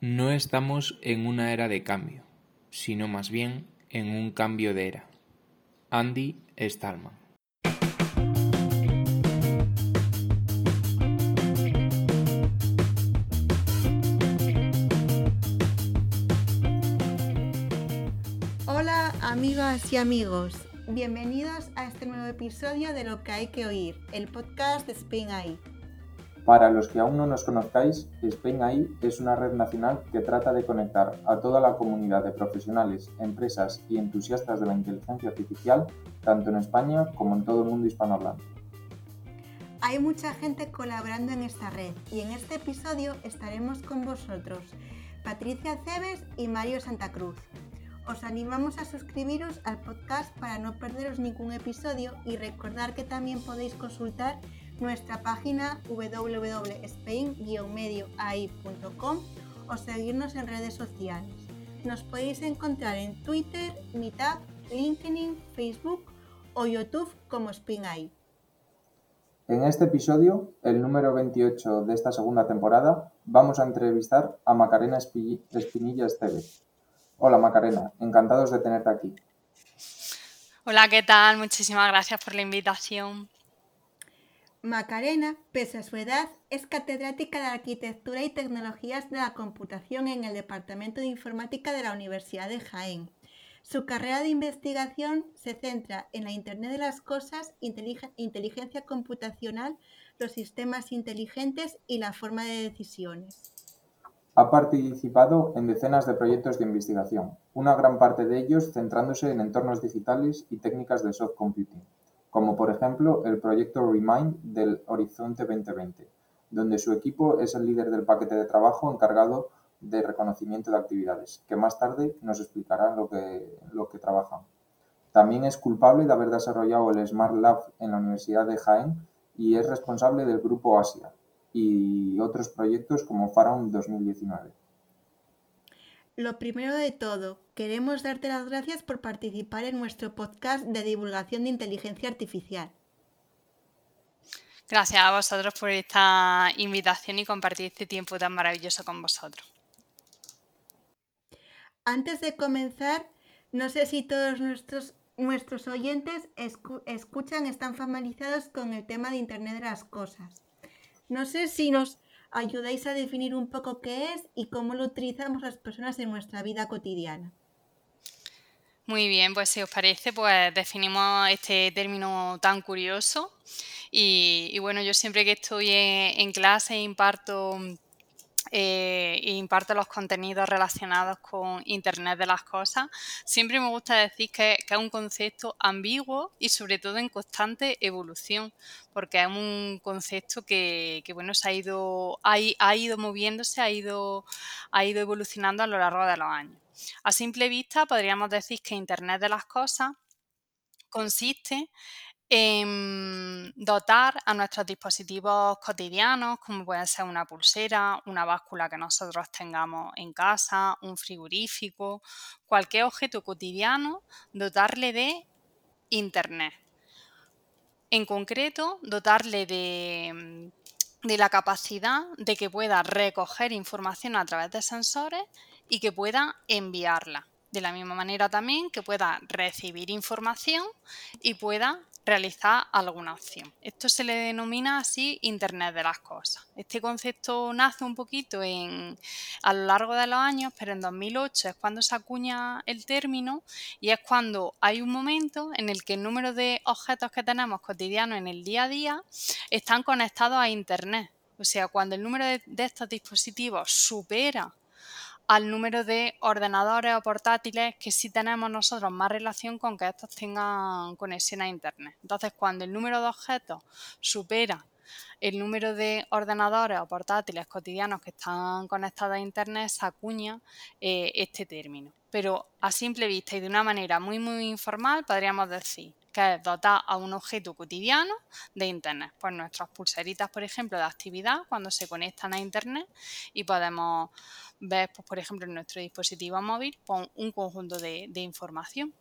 No estamos en una era de cambio, sino más bien en un cambio de era. Andy Stallman Hola amigas y amigos, bienvenidos a este nuevo episodio de Lo que hay que oír, el podcast de Spain AI. Para los que aún no nos conozcáis, Spain AI es una red nacional que trata de conectar a toda la comunidad de profesionales, empresas y entusiastas de la inteligencia artificial, tanto en España como en todo el mundo hispanohablante. Hay mucha gente colaborando en esta red y en este episodio estaremos con vosotros, Patricia Cebes y Mario Santa Cruz. Os animamos a suscribiros al podcast para no perderos ningún episodio y recordar que también podéis consultar nuestra página www.spain-medioai.com o seguirnos en redes sociales. Nos podéis encontrar en Twitter, Meetup, LinkedIn, Facebook o YouTube como SpainAI. En este episodio, el número 28 de esta segunda temporada, vamos a entrevistar a Macarena Espinilla Esteves. Hola Macarena, encantados de tenerte aquí. Hola, ¿qué tal? Muchísimas gracias por la invitación. Macarena, pese a su edad, es catedrática de Arquitectura y Tecnologías de la Computación en el Departamento de Informática de la Universidad de Jaén. Su carrera de investigación se centra en la Internet de las Cosas, inteligencia computacional, los sistemas inteligentes y la forma de decisiones. Ha participado en decenas de proyectos de investigación, una gran parte de ellos centrándose en entornos digitales y técnicas de soft computing como por ejemplo el proyecto Remind del Horizonte 2020, donde su equipo es el líder del paquete de trabajo encargado de reconocimiento de actividades, que más tarde nos explicará lo que, lo que trabajan. También es culpable de haber desarrollado el Smart Lab en la Universidad de Jaén y es responsable del Grupo Asia y otros proyectos como Faraon 2019. Lo primero de todo, queremos darte las gracias por participar en nuestro podcast de divulgación de inteligencia artificial. Gracias a vosotros por esta invitación y compartir este tiempo tan maravilloso con vosotros. Antes de comenzar, no sé si todos nuestros, nuestros oyentes escuchan, están familiarizados con el tema de Internet de las Cosas. No sé si nos ayudáis a definir un poco qué es y cómo lo utilizamos las personas en nuestra vida cotidiana. Muy bien, pues si os parece, pues definimos este término tan curioso. Y, bueno, yo siempre que estoy en, en clase imparto eh, e imparto los contenidos relacionados con Internet de las Cosas, siempre me gusta decir que, es un concepto ambiguo y sobre todo en constante evolución, porque es un concepto que, bueno, se ha ido, ha, ha ido moviéndose, ha ido, ha ido evolucionando a lo largo de los años. A simple vista podríamos decir que Internet de las Cosas consiste en dotar a nuestros dispositivos cotidianos, como puede ser una pulsera, una báscula que nosotros tengamos en casa, un frigorífico, cualquier objeto cotidiano, dotarle de Internet. En concreto, dotarle de, de la capacidad de que pueda recoger información a través de sensores y que pueda enviarla. De la misma manera también que pueda recibir información y pueda realizar alguna acción. Esto se le denomina así Internet de las Cosas. Este concepto nace un poquito a lo largo de los años, pero en 2008 es cuando se acuña el término y es cuando hay un momento en el que el número de objetos que tenemos cotidianos en el día a día están conectados a Internet. O sea, cuando el número de estos dispositivos supera al número de ordenadores o portátiles que sí tenemos nosotros más relación con que estos tengan conexión a Internet. Entonces, cuando el número de objetos supera el número de ordenadores o portátiles cotidianos que están conectados a Internet, se acuña eh, este término. Pero a simple vista y de una manera muy, muy informal, podríamos decir que es dotar a un objeto cotidiano de Internet. Pues nuestras pulseritas, por ejemplo, de actividad, cuando se conectan a Internet y podemos ver, pues, por ejemplo, en nuestro dispositivo móvil pues, un conjunto de, información.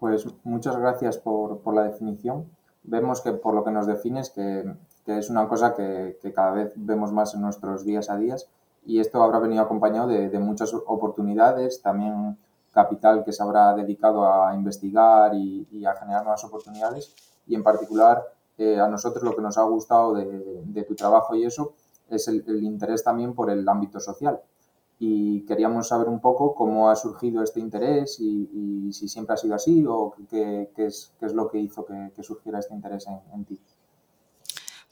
Pues muchas gracias por, la definición. Vemos que por lo que nos defines que, que es una cosa que, cada vez vemos más en nuestros días a días y esto habrá venido acompañado de, muchas oportunidades, también capital que se habrá dedicado a investigar y, a generar nuevas oportunidades y en particular eh, a nosotros lo que nos ha gustado de, tu trabajo y eso es el, interés también por el ámbito social y queríamos saber un poco cómo ha surgido este interés y, si siempre ha sido así o qué, es, qué es, lo que hizo que, surgiera este interés en ti.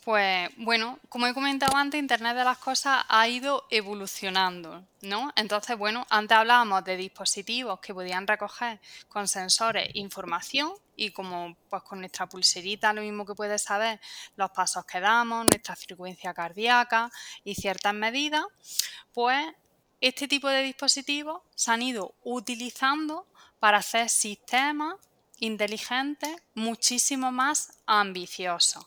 Pues bueno, como he comentado antes, Internet de las Cosas ha ido evolucionando, ¿no? Entonces, bueno, antes hablábamos de dispositivos que podían recoger con sensores información y como pues con nuestra pulserita lo mismo que puedes saber los pasos que damos, nuestra frecuencia cardíaca y ciertas medidas, pues este tipo de dispositivos se han ido utilizando para hacer sistemas inteligentes muchísimo más ambiciosos.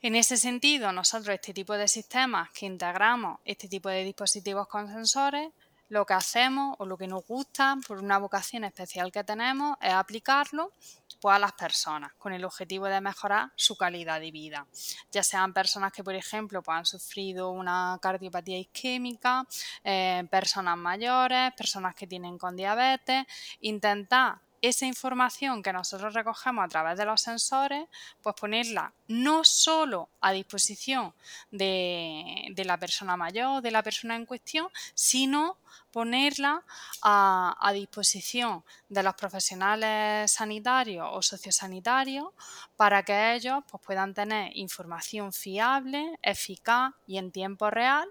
En ese sentido, nosotros este tipo de sistemas que integramos este tipo de dispositivos con sensores, lo que hacemos o lo que nos gusta por una vocación especial que tenemos es aplicarlo pues, a las personas con el objetivo de mejorar su calidad de vida. Ya sean personas que, por ejemplo, pues, han sufrido una cardiopatía isquémica, eh, personas mayores, personas que tienen con diabetes, intentar esa información que nosotros recogemos a través de los sensores, pues ponerla no solo a disposición de, de la persona mayor, de la persona en cuestión, sino ponerla a, disposición de los profesionales sanitarios o sociosanitarios para que ellos pues, puedan tener información fiable, eficaz y en tiempo real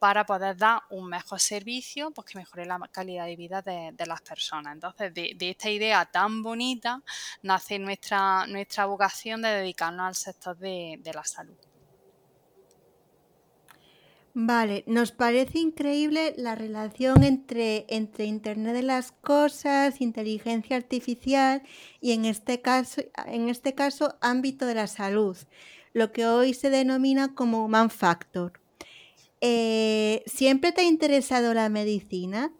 para poder dar un mejor servicio pues, que mejore la calidad de vida de, las personas. Entonces, de, esta idea tan bonita nace nuestra, nuestra vocación de dedicarnos al sector de la salud. Vale, nos parece increíble la relación entre, entre Internet de las Cosas, inteligencia artificial y en este caso, en este caso ámbito de la salud, lo que hoy se denomina como human factor. Eh, ¿Siempre te ha interesado la medicina?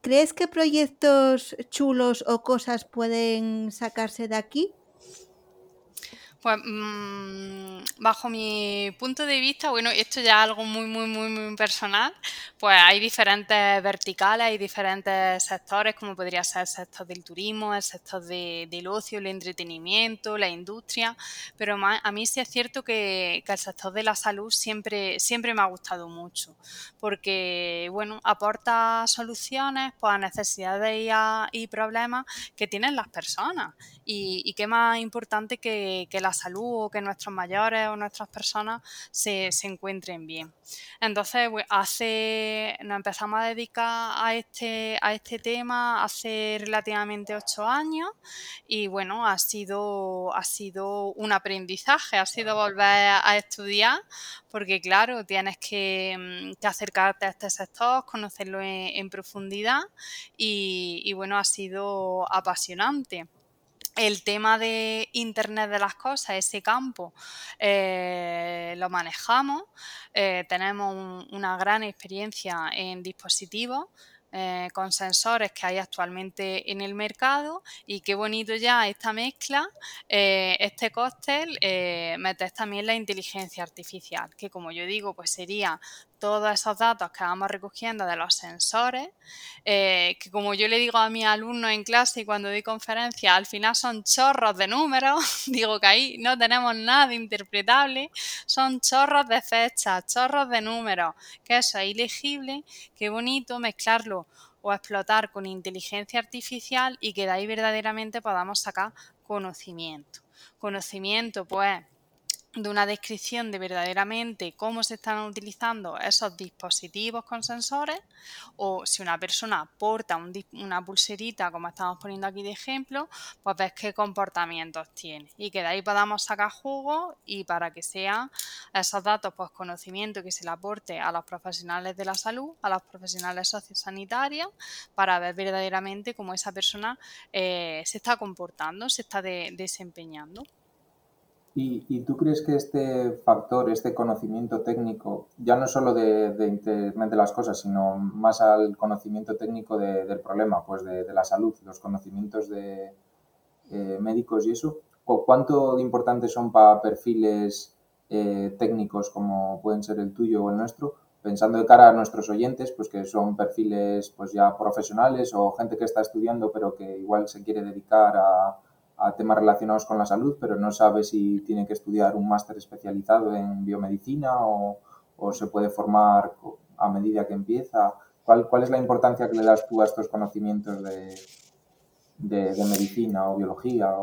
¿Crees que proyectos chulos o cosas pueden sacarse de aquí? Pues mm, bajo mi punto de vista, bueno, esto ya es algo muy, muy, muy, muy personal, pues hay diferentes verticales, hay diferentes sectores, como podría ser el sector del turismo, el sector del ocio, el entretenimiento, la industria, pero a mí sí es cierto que, el sector de la salud siempre, siempre me ha gustado mucho, porque, bueno, aporta soluciones pues, a necesidades y, problemas que tienen las personas. Y, qué más importante que, que la salud o que nuestros mayores o nuestras personas se, encuentren bien. Entonces, pues, hace, nos empezamos a dedicar a este, a este tema hace relativamente ocho años y bueno, ha sido, ha sido un aprendizaje, ha sido volver a estudiar porque claro, tienes que, mm, acercarte a este sector, conocerlo en, profundidad y bueno, ha sido apasionante el tema de Internet de las Cosas, ese campo, eh, lo manejamos. Eh, tenemos una gran experiencia en dispositivos. Eh, con sensores que hay actualmente en el mercado y qué bonito ya esta mezcla, este cóctel, metes también la inteligencia artificial, que como yo digo, pues sería todos esos datos que vamos recogiendo de los sensores, eh, que como yo le digo a mis alumnos en clase y cuando doy conferencias, al final son chorros de números, digo que ahí no tenemos nada interpretable, son chorros de fechas, chorros de números, que eso es ilegible, qué bonito mezclarlo o explotar con inteligencia artificial y que de ahí verdaderamente podamos sacar conocimiento. Conocimiento, pues, de una descripción de verdaderamente cómo se están utilizando esos dispositivos con sensores o si una persona porta una pulserita como estamos poniendo aquí de ejemplo pues ves qué comportamientos tiene. Y que de ahí podamos sacar jugo y para que sean esos datos pues conocimiento que se le aporte a los profesionales de la salud a los profesionales sociosanitarios para ver verdaderamente cómo esa persona eh, se está comportando se está desempeñando ¿Y, tú crees que este factor, este conocimiento técnico, ya no solo de, de Internet de las cosas, sino más al conocimiento técnico del problema, pues de, la salud, los conocimientos de eh, médicos y eso, ¿cuánto de importantes son para perfiles eh, técnicos como pueden ser el tuyo o el nuestro, pensando de cara a nuestros oyentes, pues que son perfiles pues ya profesionales o gente que está estudiando pero que igual se quiere dedicar a, temas relacionados con la salud, pero no sabe si tiene que estudiar un máster especializado en biomedicina o, se puede formar a medida que empieza. ¿Cuál, ¿Cuál es la importancia que le das tú a estos conocimientos de, de, medicina o biología?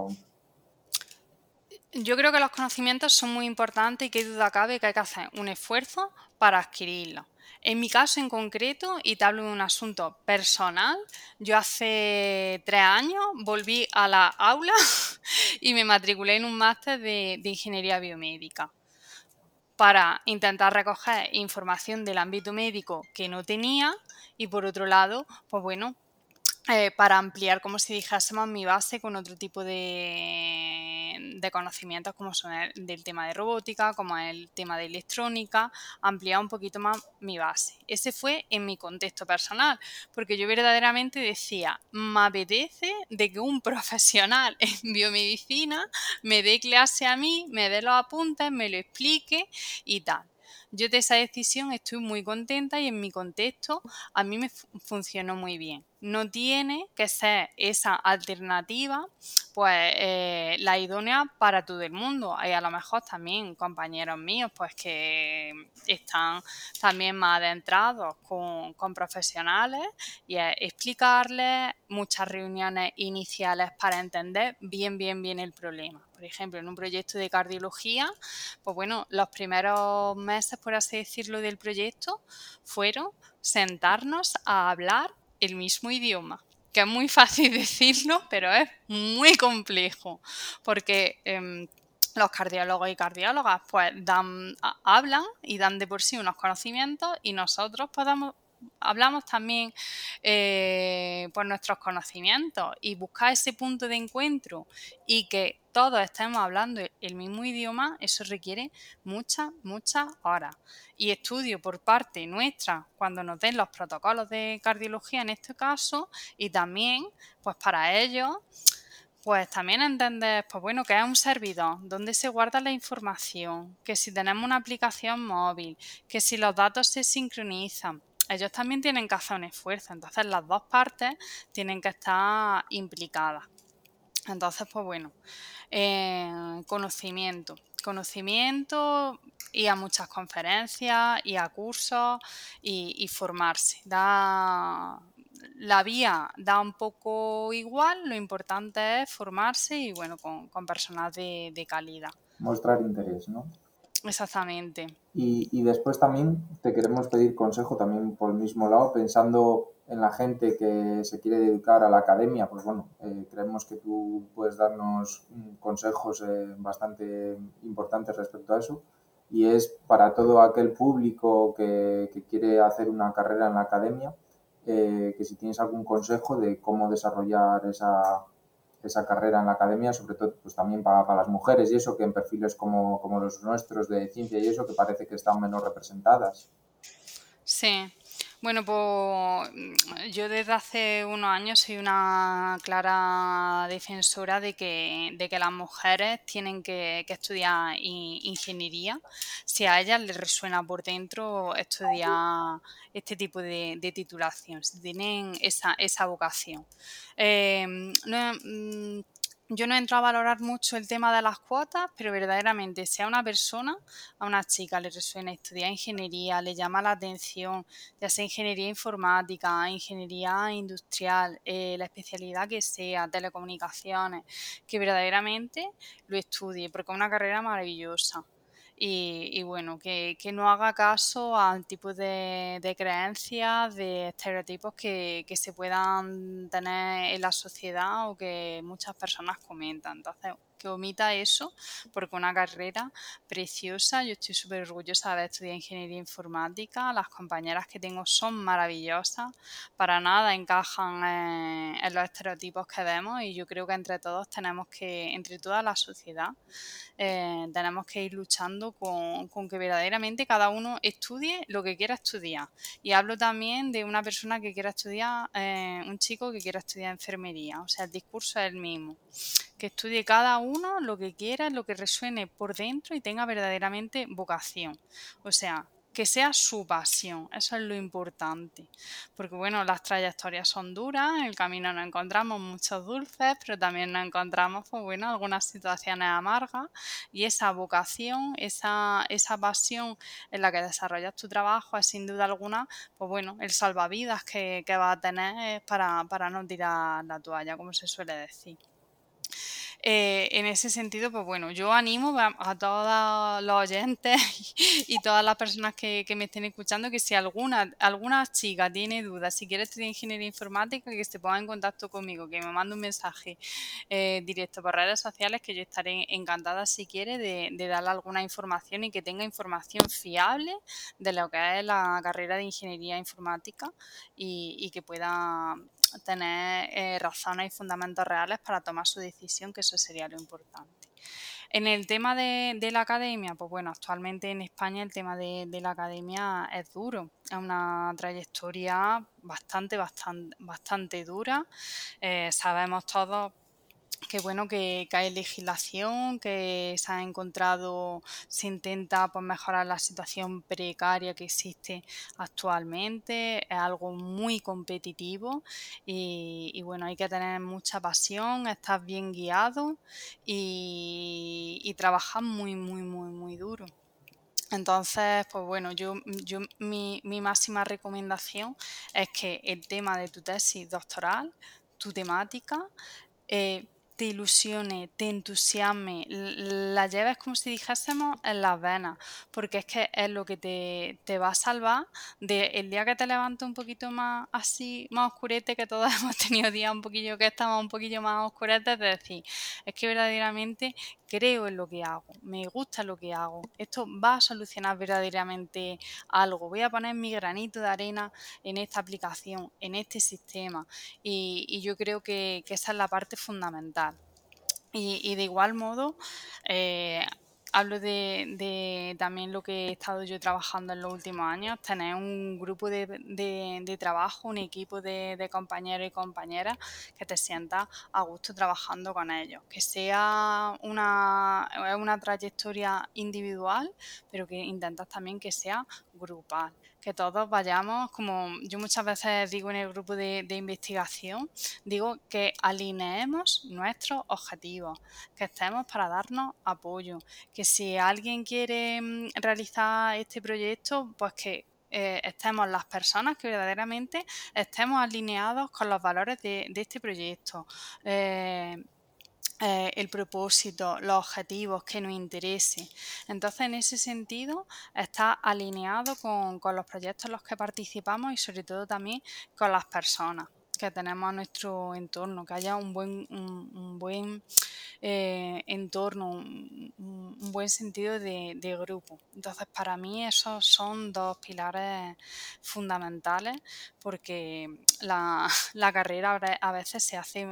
Yo creo que los conocimientos son muy importantes y que duda cabe que hay que hacer un esfuerzo para adquirirlos. En mi caso en concreto, y te hablo de un asunto personal, yo hace tres años volví a la aula y me matriculé en un máster de, ingeniería biomédica para intentar recoger información del ámbito médico que no tenía y por otro lado, pues bueno, eh, para ampliar, como si dijésemos, mi base con otro tipo de, de conocimientos como son el del tema de robótica, como el tema de electrónica, ampliar un poquito más mi base. Ese fue en mi contexto personal, porque yo verdaderamente decía, me apetece de que un profesional en biomedicina me dé clase a mí, me dé los apuntes, me lo explique y tal. Yo de esa decisión estoy muy contenta y en mi contexto a mí me funcionó muy bien. No tiene que ser esa alternativa pues eh, la idónea para todo el mundo. Hay a lo mejor también compañeros míos pues que están también más adentrados con, con profesionales y explicarles muchas reuniones iniciales para entender bien, bien, bien el problema por ejemplo, en un proyecto de cardiología, pues bueno, los primeros meses, por así decirlo, del proyecto fueron sentarnos a hablar el mismo idioma que es muy fácil decirlo, pero es muy complejo, porque em, los cardiólogos y cardiólogas pues dan, hablan y dan de por sí unos conocimientos y nosotros podemos hablamos también eh, por nuestros conocimientos y buscar ese punto de encuentro y que todos estemos hablando el mismo idioma, eso requiere muchas, muchas horas. Y estudio por parte nuestra cuando nos den los protocolos de cardiología en este caso y también pues para ellos pues también entender, pues bueno, que es un servidor, dónde se guarda la información, que si tenemos una aplicación móvil, que si los datos se sincronizan, ellos también tienen que hacer un esfuerzo. Entonces las dos partes tienen que estar implicadas. Entonces, pues bueno, eh, conocimiento. Conocimiento y a muchas conferencias y a cursos y, formarse. Da, la vía da un poco igual, lo importante es formarse y bueno, con, con personas de, de calidad. Mostrar interés, ¿no? Exactamente. Y, después también te queremos pedir consejo también por el mismo lado, pensando en la gente que se quiere dedicar a la academia, pues bueno, eh, creemos que tú puedes darnos consejos eh, bastante importantes respecto a eso. Y es para todo aquel público que, que quiere hacer una carrera en la academia, eh, que si tienes algún consejo de cómo desarrollar esa, esa carrera en la academia, sobre todo pues también para, para, las mujeres y eso, que en perfiles como, como los nuestros de ciencia y eso, que parece que están menos representadas. Sí, bueno, pues yo desde hace unos años soy una clara defensora de que, de que las mujeres tienen que, estudiar ingeniería. Si a ellas les resuena por dentro estudiar este tipo de, titulación, si tienen esa, esa vocación. Eh, mm, yo no entro a valorar mucho el tema de las cuotas, pero verdaderamente si a una persona, a una chica le resuena estudiar ingeniería, le llama la atención, ya sea ingeniería informática, ingeniería industrial, eh, la especialidad que sea, telecomunicaciones, que verdaderamente lo estudie, porque es una carrera maravillosa y, bueno, que, no haga caso al tipo de, creencias, de estereotipos que, que, se puedan tener en la sociedad o que muchas personas comentan. Entonces, que omita eso, porque una carrera preciosa, yo estoy súper orgullosa de haber estudiado ingeniería informática, las compañeras que tengo son maravillosas, para nada encajan en, los estereotipos que vemos y yo creo que entre todos tenemos que, entre toda la sociedad, eh, tenemos que ir luchando con, con, que verdaderamente cada uno estudie lo que quiera estudiar. Y hablo también de una persona que quiera estudiar, eh, un chico que quiera estudiar enfermería, o sea, el discurso es el mismo que estudie cada uno lo que quiera, lo que resuene por dentro y tenga verdaderamente vocación. O sea, que sea su pasión, eso es lo importante. Porque bueno, las trayectorias son duras, en el camino nos encontramos muchos dulces, pero también nos encontramos, pues bueno, algunas situaciones amargas y esa vocación, esa, esa pasión en la que desarrollas tu trabajo es sin duda alguna, pues bueno, el salvavidas que, que vas a tener para, para no tirar la toalla, como se suele decir. Eh, en ese sentido, pues bueno, yo animo a, todos los oyentes y, todas las personas que, me estén escuchando que si alguna, alguna chica tiene dudas, si quiere estudiar ingeniería informática, que se ponga en contacto conmigo, que me mande un mensaje eh, directo por redes sociales, que yo estaré encantada si quiere de, darle alguna información y que tenga información fiable de lo que es la carrera de ingeniería informática y que pueda tener eh, razones y fundamentos reales para tomar su decisión, que eso sería lo importante. En el tema de, la academia, pues bueno, actualmente en España el tema de, la academia es duro, es una trayectoria bastante, bastante, bastante dura. Eh, sabemos todos que bueno que, hay legislación, que se ha encontrado, se intenta pues, mejorar la situación precaria que existe actualmente, es algo muy competitivo y, bueno, hay que tener mucha pasión, estar bien guiado y, trabajar muy, muy, muy, muy duro. Entonces, pues bueno, yo, yo mi, máxima recomendación es que el tema de tu tesis doctoral, tu temática, eh, te ilusione, te entusiasme, la lleves como si dijésemos en las venas, porque es que es lo que te, va a salvar de día que te levantes un poquito más así, más oscurete, que todos hemos tenido días un poquillo que estamos un poquillo más oscuretes, de decir, es que verdaderamente creo en lo que hago, me gusta lo que hago, esto va a solucionar verdaderamente algo, voy a poner mi granito de arena en esta aplicación, en este sistema y, yo creo que, esa es la parte fundamental. Y, de igual modo, eh, hablo de, también lo que he estado yo trabajando en los últimos años, tener un grupo de, trabajo, un equipo de, compañeros y compañeras que te sientas a gusto trabajando con ellos, que sea una, una trayectoria individual, pero que intentas también que sea grupal que todos vayamos, como yo muchas veces digo en el grupo de, investigación, digo que alineemos nuestros objetivos, que estemos para darnos apoyo, que si alguien quiere mm, realizar este proyecto, pues que eh, estemos las personas que verdaderamente estemos alineados con los valores de, este proyecto. Eh, eh, el propósito, los objetivos que nos interese. Entonces, en ese sentido, está alineado con, los proyectos en los que participamos y sobre todo también con las personas que tenemos a nuestro entorno, que haya un buen, un, buen eh, entorno, un, buen sentido de, grupo. Entonces, para mí esos son dos pilares fundamentales porque la carrera a veces se hace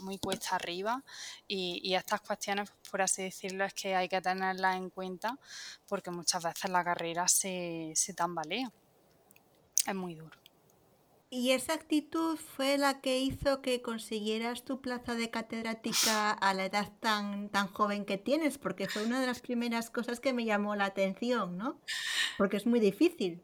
muy cuesta arriba y, estas cuestiones, por así decirlo, es que hay que tenerlas en cuenta porque muchas veces la carrera se, se tambalea. Es muy duro. ¿Y esa actitud fue la que hizo que consiguieras tu plaza de catedrática a la edad tan, tan joven que tienes? Porque fue una de las primeras cosas que me llamó la atención, ¿no? Porque es muy difícil.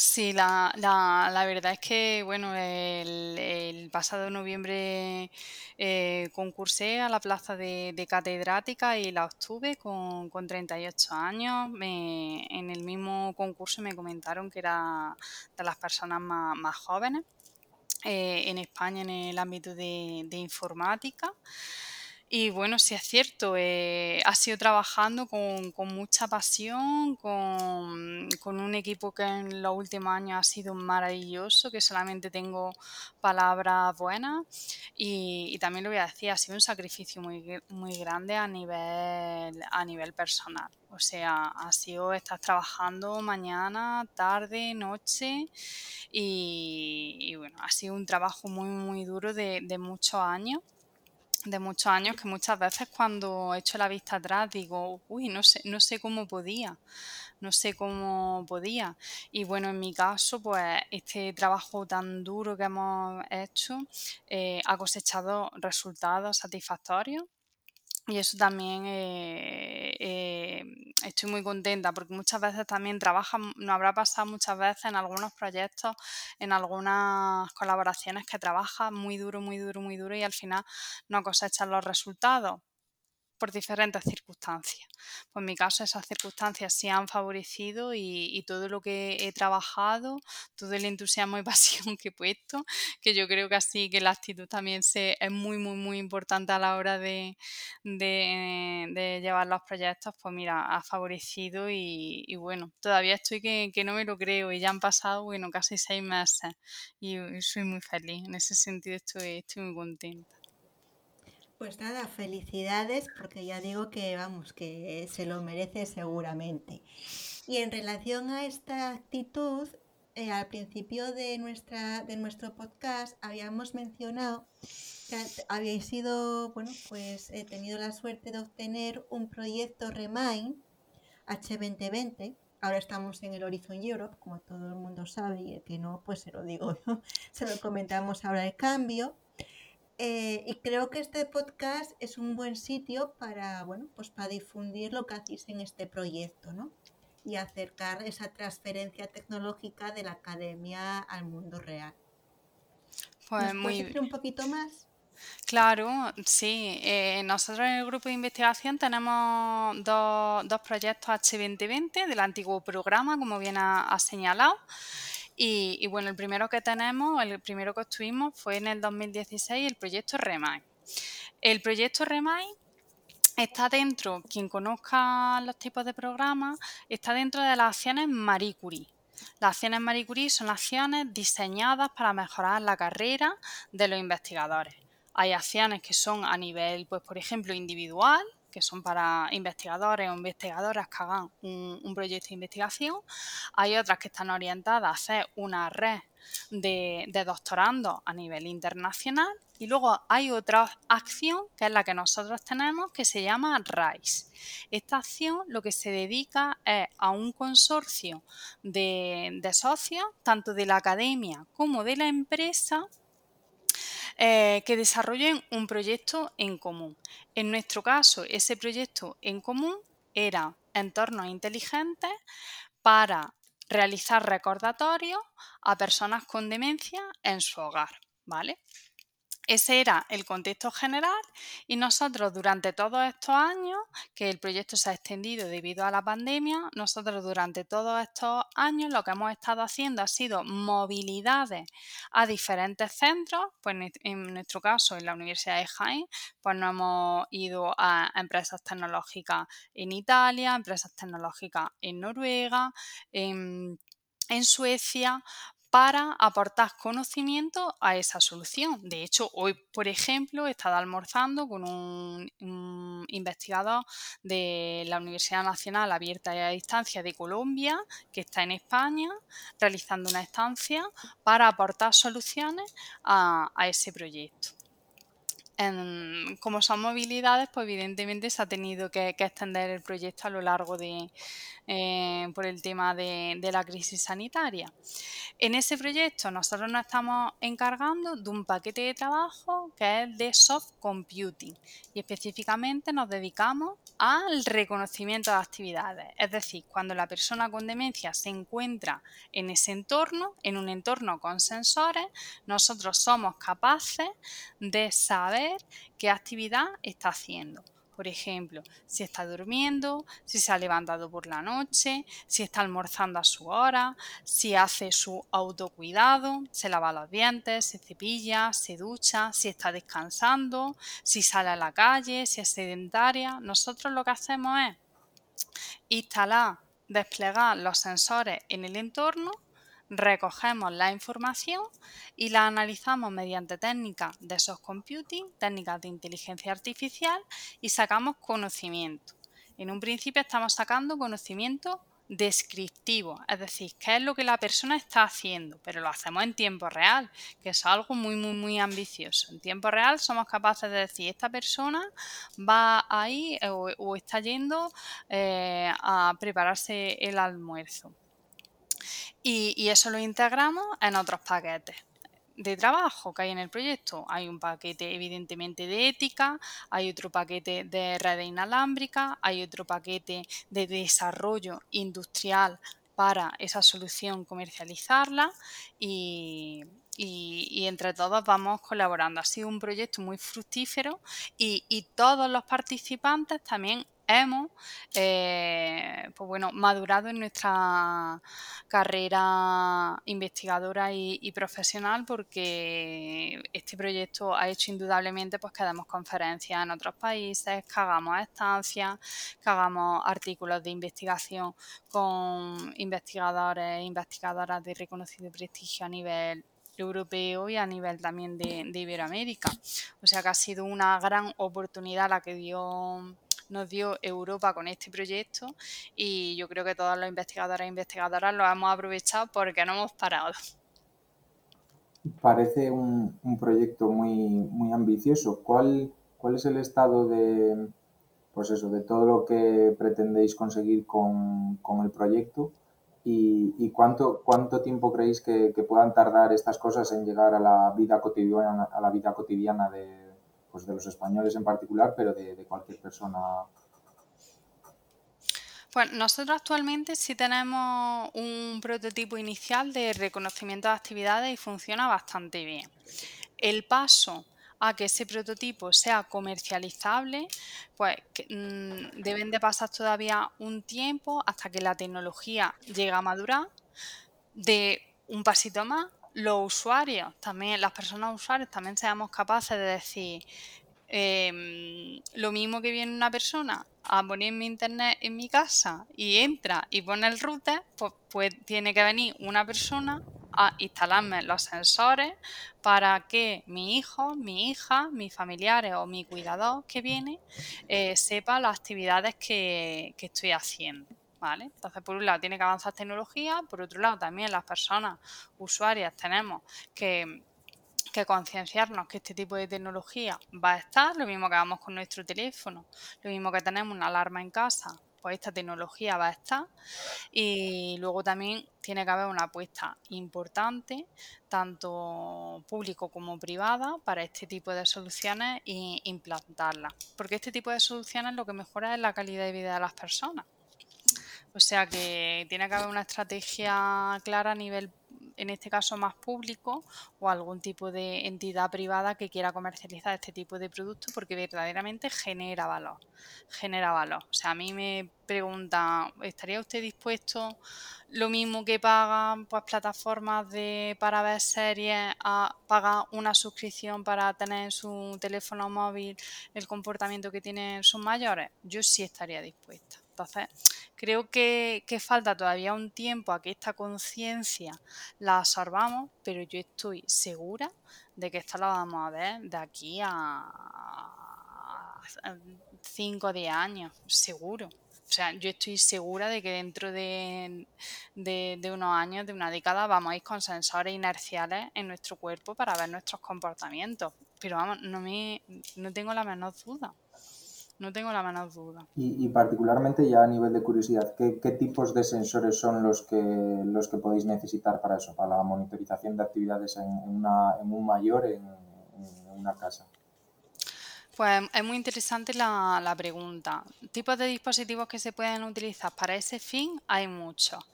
Sí, la, la, la, verdad es que, bueno, el, pasado noviembre eh, concursé a la plaza de, catedrática y la obtuve con, con 38 años. en el mismo concurso me comentaron que era de las personas más, jóvenes eh, en España en el ámbito de, de informática. Y bueno, sí es cierto, eh, ha sido trabajando con, mucha pasión, con, un equipo que en los últimos años ha sido maravilloso, que solamente tengo palabras buenas. Y, también lo voy a decir, ha sido un sacrificio muy, muy grande a nivel, a nivel personal. O sea, ha sido estar trabajando mañana, tarde, noche y, bueno, ha sido un trabajo muy, muy duro de, de muchos años de muchos años que muchas veces cuando echo la vista atrás digo, uy, no sé, no sé cómo podía, no sé cómo podía. Y bueno, en mi caso, pues este trabajo tan duro que hemos hecho eh, ha cosechado resultados satisfactorios y eso también eh, eh, estoy muy contenta porque muchas veces también trabaja, nos habrá pasado muchas veces en algunos proyectos, en algunas colaboraciones que trabaja muy duro, muy duro, muy duro y al final no cosechan los resultados por diferentes circunstancias. Pues en mi caso esas circunstancias sí han favorecido y, todo lo que he trabajado, todo el entusiasmo y pasión que he puesto, que yo creo que así que la actitud también se, es muy, muy, muy importante a la hora de, llevar los proyectos, pues mira, ha favorecido y, bueno, todavía estoy que, no me lo creo y ya han pasado, bueno, casi seis meses y, soy muy feliz. En ese sentido estoy, estoy muy contenta. Pues nada, felicidades, porque ya digo que vamos, que se lo merece seguramente. Y en relación a esta actitud, eh, al principio de, nuestra, de nuestro podcast habíamos mencionado que habéis sido, bueno, pues he tenido la suerte de obtener un proyecto Remind H2020. Ahora estamos en el Horizon Europe, como todo el mundo sabe, y el que no, pues se lo digo yo, se lo comentamos ahora el cambio. Eh, y creo que este podcast es un buen sitio para, bueno, pues para difundir lo que hacéis en este proyecto, ¿no? Y acercar esa transferencia tecnológica de la academia al mundo real. Pues muy decir un poquito más? Claro, sí. Eh, nosotros en el grupo de investigación tenemos dos, dos proyectos H2020 del antiguo programa, como bien ha señalado. Y, bueno, el primero que tenemos, el primero que estuvimos fue en el 2016, el proyecto REMAI. El proyecto REMAI está dentro, quien conozca los tipos de programas, está dentro de las acciones Marie Curie. Las acciones Marie Curie son acciones diseñadas para mejorar la carrera de los investigadores. Hay acciones que son a nivel, pues por ejemplo, individual, que son para investigadores o investigadoras que hagan un, proyecto de investigación. Hay otras que están orientadas a hacer una red de, de a nivel internacional. Y luego hay otra acción que es la que nosotros tenemos que se llama RISE. Esta acción lo que se dedica es a un consorcio de, de socios, tanto de la academia como de la empresa, eh, que desarrollen un proyecto en común. En nuestro caso, ese proyecto en común era entornos inteligentes para realizar recordatorios a personas con demencia en su hogar, ¿vale? Ese era el contexto general y nosotros durante todos estos años, que el proyecto se ha extendido debido a la pandemia, nosotros durante todos estos años lo que hemos estado haciendo ha sido movilidades a diferentes centros, pues en nuestro caso en la Universidad de Jaén, pues nos hemos ido a empresas tecnológicas en Italia, empresas tecnológicas en Noruega, en en Suecia para aportar conocimiento a esa solución. De hecho, hoy, por ejemplo, he estado almorzando con un, investigador de la Universidad Nacional Abierta y a Distancia de Colombia, que está en España, realizando una estancia para aportar soluciones a ese proyecto como son movilidades, pues evidentemente se ha tenido que, extender el proyecto a lo largo de, eh, por el tema de, la crisis sanitaria. En ese proyecto nosotros nos estamos encargando de un paquete de trabajo que es de soft computing y específicamente nos dedicamos al reconocimiento de actividades. Es decir, cuando la persona con demencia se encuentra en ese entorno, en un entorno con sensores, nosotros somos capaces de saber qué actividad está haciendo. Por ejemplo, si está durmiendo, si se ha levantado por la noche, si está almorzando a su hora, si hace su autocuidado, se lava los dientes, se cepilla, se ducha, si está descansando, si sale a la calle, si es sedentaria. Nosotros lo que hacemos es instalar, desplegar los sensores en el entorno recogemos la información y la analizamos mediante técnicas de soft computing, técnicas de inteligencia artificial y sacamos conocimiento. En un principio estamos sacando conocimiento descriptivo, es decir, qué es lo que la persona está haciendo, pero lo hacemos en tiempo real, que es algo muy, muy, muy ambicioso. En tiempo real somos capaces de decir, esta persona va ahí eh, o, está yendo eh, a prepararse el almuerzo y, eso lo integramos en otros paquetes. de trabajo que hay en el proyecto. Hay un paquete evidentemente de ética, hay otro paquete de red inalámbrica, hay otro paquete de desarrollo industrial para esa solución comercializarla y, entre todos vamos colaborando. Ha sido un proyecto muy fructífero y, y todos los participantes también hemos eh, pues bueno, madurado en nuestra carrera investigadora y, profesional porque este proyecto ha hecho indudablemente pues, que demos conferencias en otros países, que hagamos estancias, que hagamos artículos de investigación con investigadores e investigadoras de reconocido prestigio a nivel europeo y a nivel también de, de Iberoamérica. O sea que ha sido una gran oportunidad la que dio nos dio Europa con este proyecto y yo creo que todos los investigadores e investigadoras lo hemos aprovechado porque no hemos parado. Parece un, proyecto muy, muy ambicioso. ¿Cuál, ¿Cuál es el estado de, pues eso, de todo lo que pretendéis conseguir con, el proyecto? ¿Y, cuánto, cuánto tiempo creéis que, puedan tardar estas cosas en llegar a la vida cotidiana, a la vida cotidiana de, pues de los españoles en particular, pero de, cualquier persona. Pues nosotros actualmente sí tenemos un prototipo inicial de reconocimiento de actividades y funciona bastante bien. El paso a que ese prototipo sea comercializable, pues mm, deben de pasar todavía un tiempo hasta que la tecnología llegue a madurar. De un pasito más, los usuarios, también las personas usuarios, también seamos capaces de decir em, lo mismo que viene una persona a poner mi internet en mi casa y entra y pone el router, pues, pues tiene que venir una persona a instalarme los sensores para que mi hijo, mi hija, mis familiares o mi cuidador que viene eh, sepa las actividades que estoy haciendo. Entonces, por un lado, tiene que avanzar tecnología, por otro lado, también las personas usuarias tenemos que, concienciarnos que este tipo de tecnología va a estar, lo mismo que vamos con nuestro teléfono, lo mismo que tenemos una alarma en casa, pues esta tecnología va a estar y luego también tiene que haber una apuesta importante, tanto público como privada, para este tipo de soluciones e implantarlas. Porque este tipo de soluciones lo que mejora es la calidad de vida de las personas. O sea que tiene que haber una estrategia clara a nivel, en este caso, más público o algún tipo de entidad privada que quiera comercializar este tipo de productos porque verdaderamente genera valor. Genera valor. O sea, a mí me pregunta, ¿estaría usted dispuesto lo mismo que pagan pues, plataformas de, para ver series a pagar una suscripción para tener en su teléfono móvil el comportamiento que tienen sus mayores? Yo sí estaría dispuesta. Entonces, creo que, falta todavía un tiempo a que esta conciencia la absorbamos, pero yo estoy segura de que esto lo vamos a ver de aquí a 5 o 10 años, seguro. O sea, yo estoy segura de que dentro de, unos años, de una década, vamos a ir con sensores inerciales en nuestro cuerpo para ver nuestros comportamientos. Pero vamos, no, me, no tengo la menor duda. No tengo la menor duda. Y, particularmente ya a nivel de curiosidad, ¿qué, tipos de sensores son los que, los que podéis necesitar para eso, para la monitorización de actividades en, un mayor, en, una casa? Pues es muy interesante la, la, pregunta. Tipos de dispositivos que se pueden utilizar para ese fin hay muchos.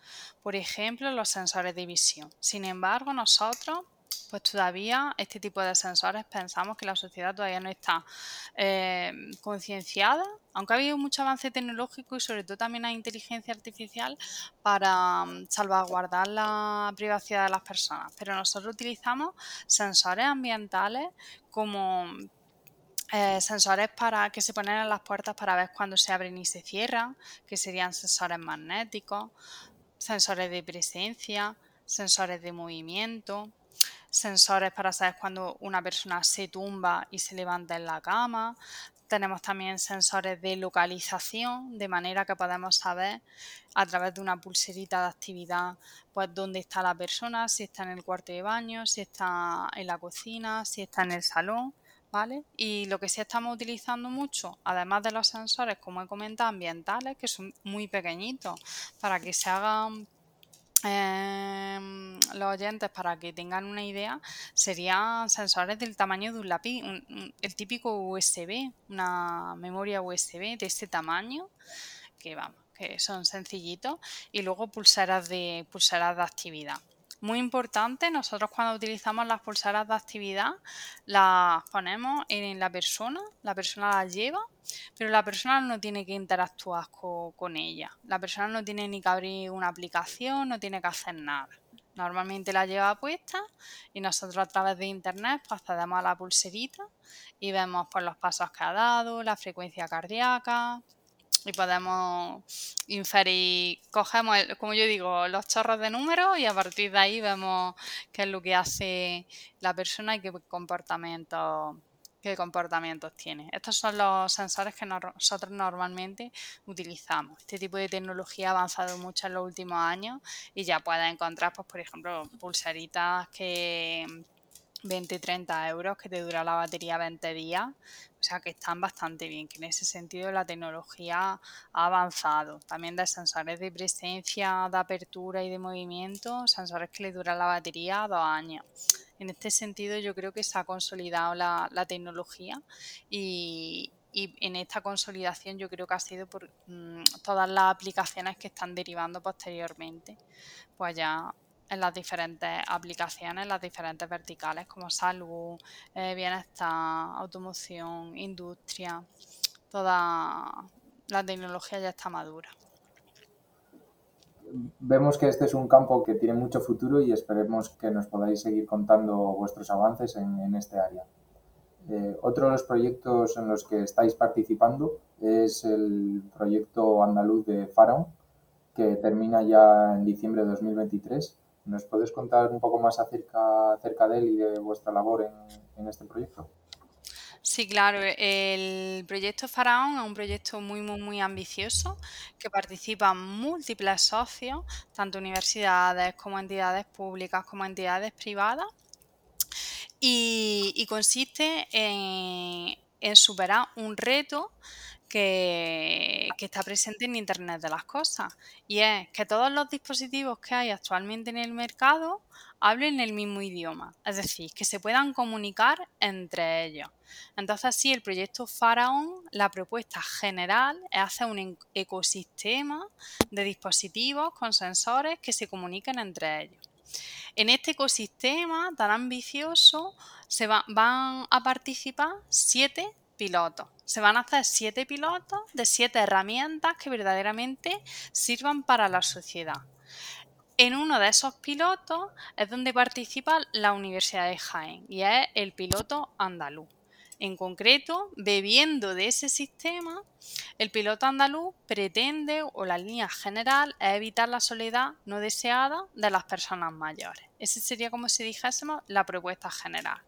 Por ejemplo, los sensores de visión. Sin embargo, nosotros pues todavía este tipo de sensores pensamos que la sociedad todavía no está eh, concienciada, aunque ha habido mucho avance tecnológico y sobre todo también hay inteligencia artificial para mm, salvaguardar la privacidad de las personas. Pero nosotros utilizamos sensores ambientales como eh, sensores para que se ponen en las puertas para ver cuándo se abren y se cierran, que serían sensores magnéticos, sensores de presencia, sensores de movimiento, sensores para saber cuando una persona se tumba y se levanta en la cama. Tenemos también sensores de localización, de manera que podemos saber a través de una pulserita de actividad pues dónde está la persona, si está en el cuarto de baño, si está en la cocina, si está en el salón. ¿Vale? Y lo que sí estamos utilizando mucho, además de los sensores, como he comentado, ambientales, que son muy pequeñitos, para que se hagan Em, los oyentes para que tengan una idea, serían sensores del tamaño de un lápiz, el típico USB, una memoria USB de este tamaño, que vamos, que son sencillitos, y luego pulseras de, pulseras de actividad. Muy importante, nosotros cuando utilizamos las pulseras de actividad las ponemos en la persona, la persona las lleva, pero la persona no tiene que interactuar con, ella. La persona no tiene ni que abrir una aplicación, no tiene que hacer nada. Normalmente la lleva puesta y nosotros a través de internet pues, accedemos a la pulserita y vemos pues, los pasos que ha dado, la frecuencia cardíaca, y podemos inferir, cogemos, como yo digo, los chorros de números y a partir de ahí vemos qué es lo que hace la persona y qué comportamientos qué comportamientos tiene. Estos son los sensores que nosotros normalmente utilizamos. Este tipo de tecnología ha avanzado mucho en los últimos años y ya puedes encontrar, pues, por ejemplo, pulseritas que 20, 30 euros que te dura la batería 20 días. O sea que están bastante bien, que en ese sentido la tecnología ha avanzado. También de sensores de presencia, de apertura y de movimiento, sensores que le duran la batería dos años. En este sentido yo creo que se ha consolidado la, tecnología y, en esta consolidación yo creo que ha sido por mm, todas las aplicaciones que están derivando posteriormente. Pues ya en las diferentes aplicaciones, las diferentes verticales como salud, eh, bienestar, automoción, industria, toda la tecnología ya está madura. Vemos que este es un campo que tiene mucho futuro y esperemos que nos podáis seguir contando vuestros avances en, este área. Eh, otro de los proyectos en los que estáis participando es el proyecto andaluz de Faraón, que termina ya en diciembre de 2023 ¿Nos puedes contar un poco más acerca, de él y de vuestra labor en, este proyecto? Sí, claro. El proyecto Faraón es un proyecto muy, muy, muy ambicioso que participan múltiples socios, tanto universidades como entidades públicas como entidades privadas. Y, consiste en superar un reto que, está presente en Internet de las Cosas. Y es que todos los dispositivos que hay actualmente en el mercado hablen el mismo idioma, es decir, que se puedan comunicar entre ellos. Entonces, así el proyecto Faraón, la propuesta general es hacer un ecosistema de dispositivos con sensores que se comuniquen entre ellos. En este ecosistema tan ambicioso se van a participar siete pilotos. Se van a hacer siete pilotos de siete herramientas que verdaderamente sirvan para la sociedad. En uno de esos pilotos es donde participa la Universidad de Jaén y es el piloto andaluz. En concreto, bebiendo de ese sistema, el piloto andaluz pretende, o la línea general, es evitar la soledad no deseada de las personas mayores. Esa sería, como si dijésemos, la propuesta general.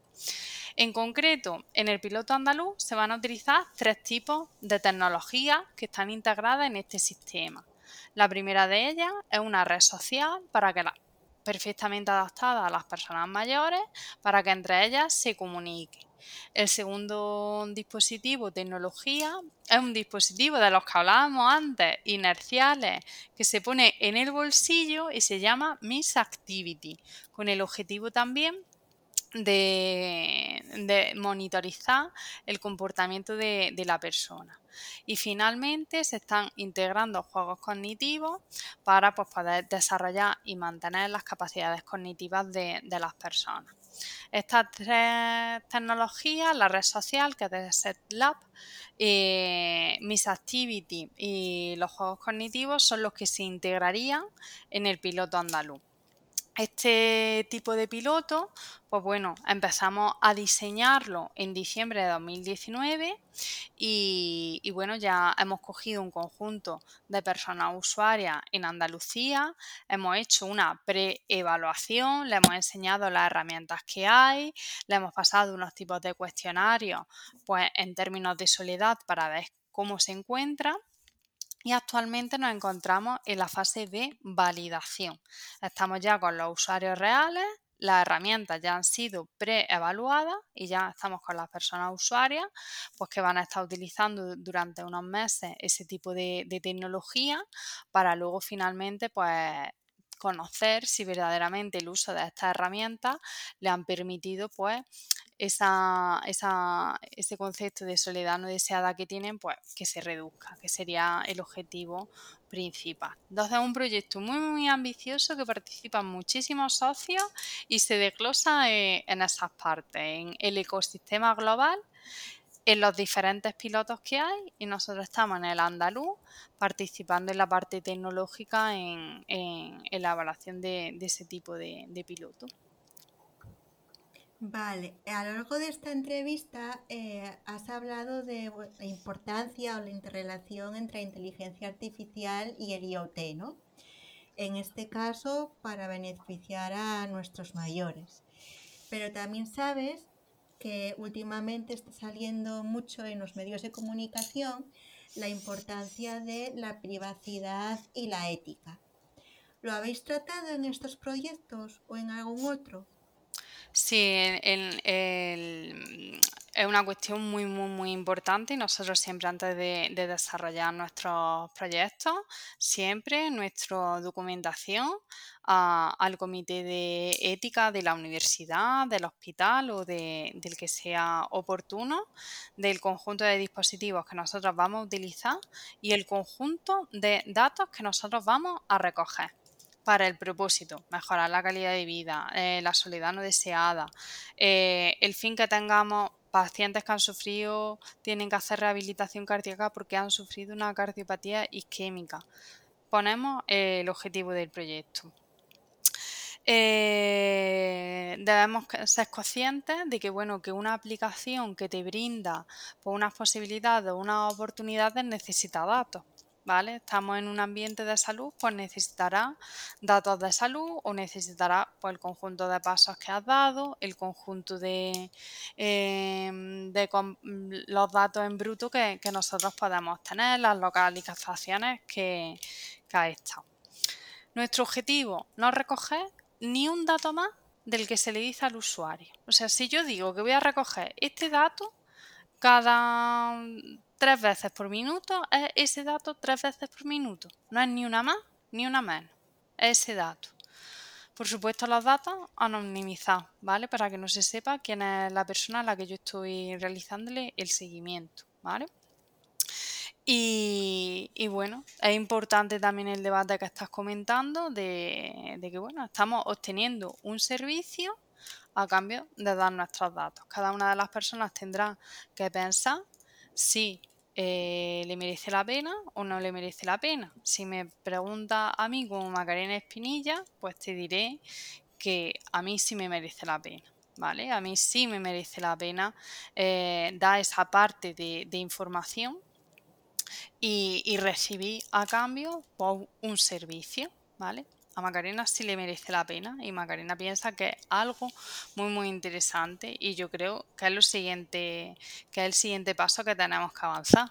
En concreto, en el piloto andaluz se van a utilizar tres tipos de tecnologías que están integradas en este sistema. La primera de ellas es una red social para que la, perfectamente adaptada a las personas mayores para que entre ellas se comuniquen. El segundo dispositivo, tecnología, es un dispositivo de los que hablábamos antes, inerciales, que se pone en el bolsillo y se llama Miss Activity, con el objetivo también de, monitorizar el comportamiento de, la persona. Y finalmente se están integrando juegos cognitivos para pues, poder desarrollar y mantener las capacidades cognitivas de, las personas. Estas tres tecnologías, la red social, que es de SetLab, eh, Miss Activity y los juegos cognitivos son los que se integrarían en el piloto andaluz. Este tipo de piloto, pues bueno, empezamos a diseñarlo en diciembre de 2019 y, bueno, ya hemos cogido un conjunto de personas usuarias en Andalucía, hemos hecho una pre-evaluación, le hemos enseñado las herramientas que hay, le hemos pasado unos tipos de cuestionarios, pues en términos de soledad para ver cómo se encuentra y actualmente nos encontramos en la fase de validación. Estamos ya con los usuarios reales, las herramientas ya han sido preevaluadas y ya estamos con las personas usuarias pues que van a estar utilizando durante unos meses ese tipo de, tecnología para luego finalmente pues conocer si verdaderamente el uso de estas herramientas le han permitido pues esa, ese concepto de soledad no deseada que tienen, pues que se reduzca, que sería el objetivo principal. Entonces es un proyecto muy, muy ambicioso que participan muchísimos socios y se desglosa en, esas partes, en el ecosistema global en los diferentes pilotos que hay y nosotros estamos en el andaluz participando en la parte tecnológica en, la evaluación de, ese tipo de, piloto. Vale, a lo largo de esta entrevista eh, has hablado de la importancia o la interrelación entre inteligencia artificial y el IoT, ¿no? En este caso, para beneficiar a nuestros mayores. Pero también sabes que últimamente está saliendo mucho en los medios de comunicación la importancia de la privacidad y la ética. ¿Lo habéis tratado en estos proyectos o en algún otro? Sí, el, es una cuestión muy, muy, muy importante y nosotros siempre antes de, desarrollar nuestros proyectos, siempre nuestra documentación al comité de ética de la universidad, del hospital o del que sea oportuno, del conjunto de dispositivos que nosotros vamos a utilizar y el conjunto de datos que nosotros vamos a recoger para el propósito, mejorar la calidad de vida, eh, la soledad no deseada, eh, el fin que tengamos pacientes que han sufrido, tienen que hacer rehabilitación cardíaca porque han sufrido una cardiopatía isquémica. Ponemos eh, el objetivo del proyecto. debemos ser conscientes de que bueno que una aplicación que te brinda pues, unas posibilidades o unas oportunidades necesita datos ¿vale? Estamos en un ambiente de salud, pues necesitará datos de salud o necesitará pues, el conjunto de pasos que has dado, el conjunto de, em, de los datos en bruto que, nosotros podemos tener, las localizaciones que, que ha estado. Nuestro objetivo, no recoger ni un dato más del que se le dice al usuario. O sea, si yo digo que voy a recoger este dato cada tres veces por minuto es ese dato tres veces por minuto. No es ni una más ni una menos. Es ese dato. Por supuesto, los datos anonimizados, ¿vale? Para que no se sepa quién es la persona a la que yo estoy realizándole el seguimiento, ¿vale? Y, bueno, es importante también el debate que estás comentando de que, bueno, estamos obteniendo un servicio a cambio de dar nuestros datos. Cada una de las personas tendrá que pensar si eh, le merece la pena o no le merece la pena. Si me pregunta a mí como Macarena Espinilla, pues te diré que a mí sí me merece la pena. ¿Vale? A mí sí me merece la pena eh, dar esa parte de, información y, y, recibir a cambio pues, un servicio, ¿vale? A Macarena sí le merece la pena y Macarena piensa que es algo muy muy interesante y yo creo que es lo siguiente, que es el siguiente paso que tenemos que avanzar.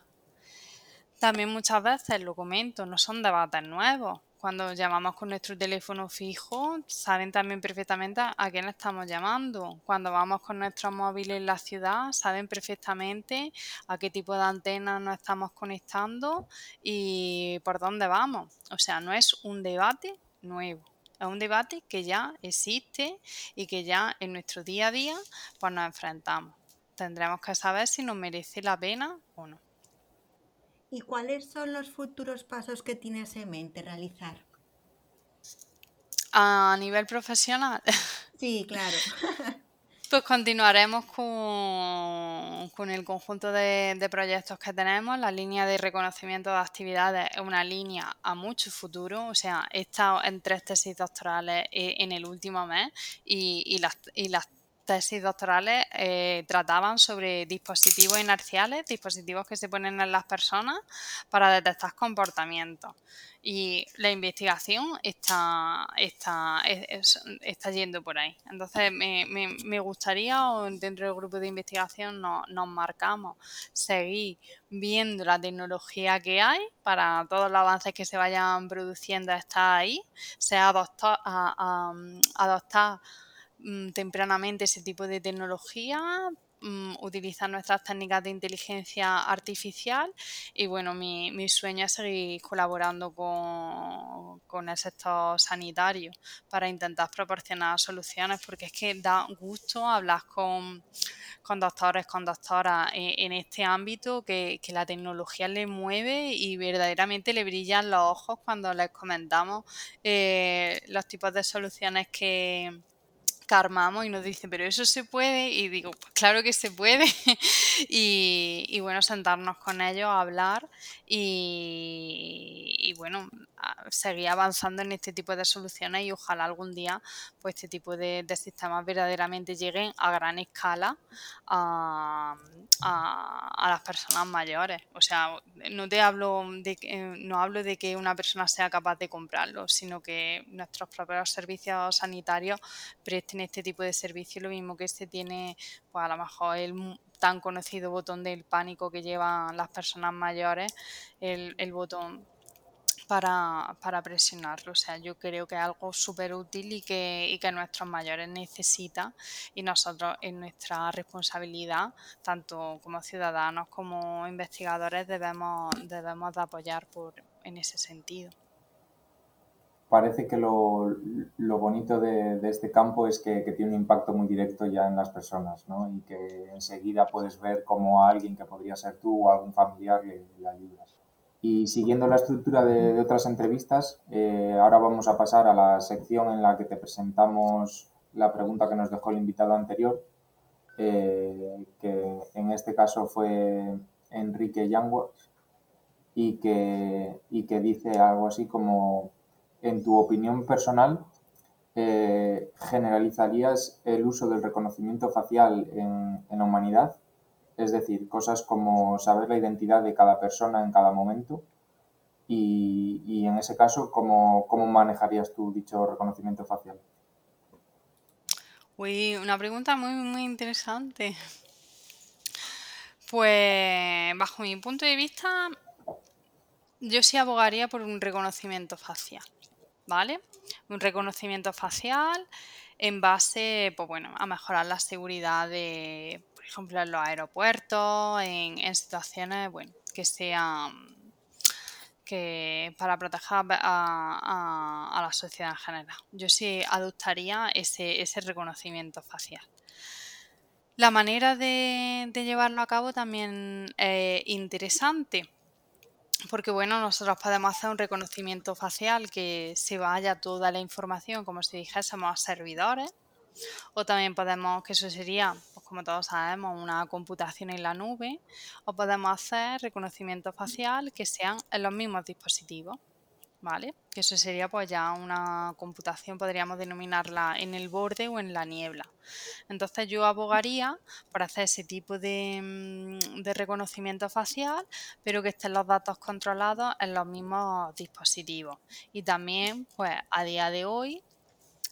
También muchas veces lo comento, no son debates nuevos. Cuando llamamos con nuestro teléfono fijo, saben también perfectamente a quién estamos llamando. Cuando vamos con nuestros móviles en la ciudad, saben perfectamente a qué tipo de antenas nos estamos conectando y por dónde vamos. O sea, no es un debate nuevo. Es un debate que ya existe y que ya en nuestro día a día pues nos enfrentamos. Tendremos que saber si nos merece la pena o no. ¿Y cuáles son los futuros pasos que tienes en mente realizar? A nivel profesional. Sí, claro. Pues continuaremos con, el conjunto de, proyectos que tenemos. La línea de reconocimiento de actividades es una línea a mucho futuro. O sea, he estado en tres tesis doctorales eh, en el último mes y, las, y las tesis doctorales eh, trataban sobre dispositivos inerciales, dispositivos que se ponen en las personas para detectar comportamientos. Y la investigación está, está, está yendo por ahí. Entonces, me, me, gustaría, dentro del grupo de investigación nos, nos marcamos, seguir viendo la tecnología que hay para todos los avances que se vayan produciendo, está ahí, sea adoptar, a, adoptar tempranamente ese tipo de tecnología, mm, utilizar nuestras técnicas de inteligencia artificial y bueno, mi, sueño es seguir colaborando con, el sector sanitario para intentar proporcionar soluciones porque es que da gusto hablar con, con doctores, con doctoras en, este ámbito que, que, la tecnología le mueve y verdaderamente le brillan los ojos cuando les comentamos eh, los tipos de soluciones que armamos y nos dicen, pero eso se puede, y digo, pues claro que se puede, y, bueno, sentarnos con ellos a hablar y, bueno, seguir avanzando en este tipo de soluciones y ojalá algún día pues este tipo de, sistemas verdaderamente lleguen a gran escala a, las personas mayores. O sea, no te hablo de no hablo de que una persona sea capaz de comprarlo, sino que nuestros propios servicios sanitarios presten este tipo de servicio, lo mismo que este tiene, pues a lo mejor el tan conocido botón del pánico que llevan las personas mayores, el, el botón para, para, presionarlo. O sea, yo creo que es algo súper útil y que, y que nuestros mayores necesitan y nosotros en nuestra responsabilidad, tanto como ciudadanos como investigadores, debemos, debemos de apoyar por, en ese sentido. Parece que lo, lo bonito de, de, este campo es que, que, tiene un impacto muy directo ya en las personas, ¿no? Y que enseguida puedes ver cómo a alguien que podría ser tú o algún familiar le, le ayudas. Y siguiendo la estructura de, otras entrevistas, eh, ahora vamos a pasar a la sección en la que te presentamos la pregunta que nos dejó el invitado anterior, eh, que en este caso fue Enrique Yanguas, y que, dice algo así como, en tu opinión personal, eh, ¿generalizarías el uso del reconocimiento facial en la humanidad? Es decir, cosas como saber la identidad de cada persona en cada momento. Y, y en ese caso, ¿cómo, ¿cómo, manejarías tú dicho reconocimiento facial? Uy, una pregunta muy, muy interesante. Pues, bajo mi punto de vista, yo sí abogaría por un reconocimiento facial, ¿vale? Un reconocimiento facial en base, pues bueno, a mejorar la seguridad de, ejemplo, en los aeropuertos, en, situaciones, bueno, que sean que para proteger a, la sociedad en general. Yo sí adoptaría ese, ese reconocimiento facial. La manera de, de, llevarlo a cabo también es interesante, porque bueno, nosotros podemos hacer un reconocimiento facial que se vaya toda la información como si dijésemos a servidores, o también podemos, que eso sería como todos sabemos, una computación en la nube o podemos hacer reconocimiento facial que sean en los mismos dispositivos. ¿Vale? Que eso sería pues ya una computación, podríamos denominarla en el borde o en la niebla. Entonces yo abogaría por hacer ese tipo de, mm, de reconocimiento facial, pero que estén los datos controlados en los mismos dispositivos. Y también, pues a día de hoy,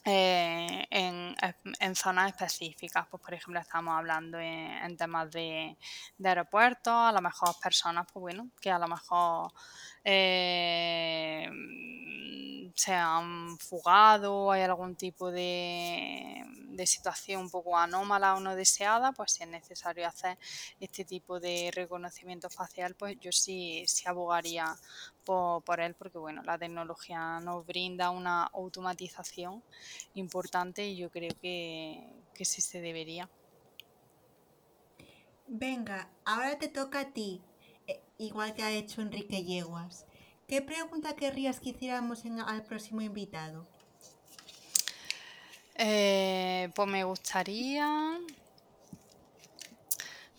eh, en, en, zonas específicas. Pues, por ejemplo, estamos hablando en, temas de, de, aeropuertos, a lo mejor personas, pues bueno, que a lo mejor eh, se han fugado, hay algún tipo de, de, situación un poco anómala o no deseada, pues si es necesario hacer este tipo de reconocimiento facial, pues yo sí, sí abogaría por, por él, porque bueno, la tecnología nos brinda una automatización importante y yo creo que, que sí se debería. Venga, ahora te toca a ti, eh, igual que ha hecho Enrique Yeguas. ¿Qué pregunta querrías que hiciéramos al próximo invitado? Eh, pues me gustaría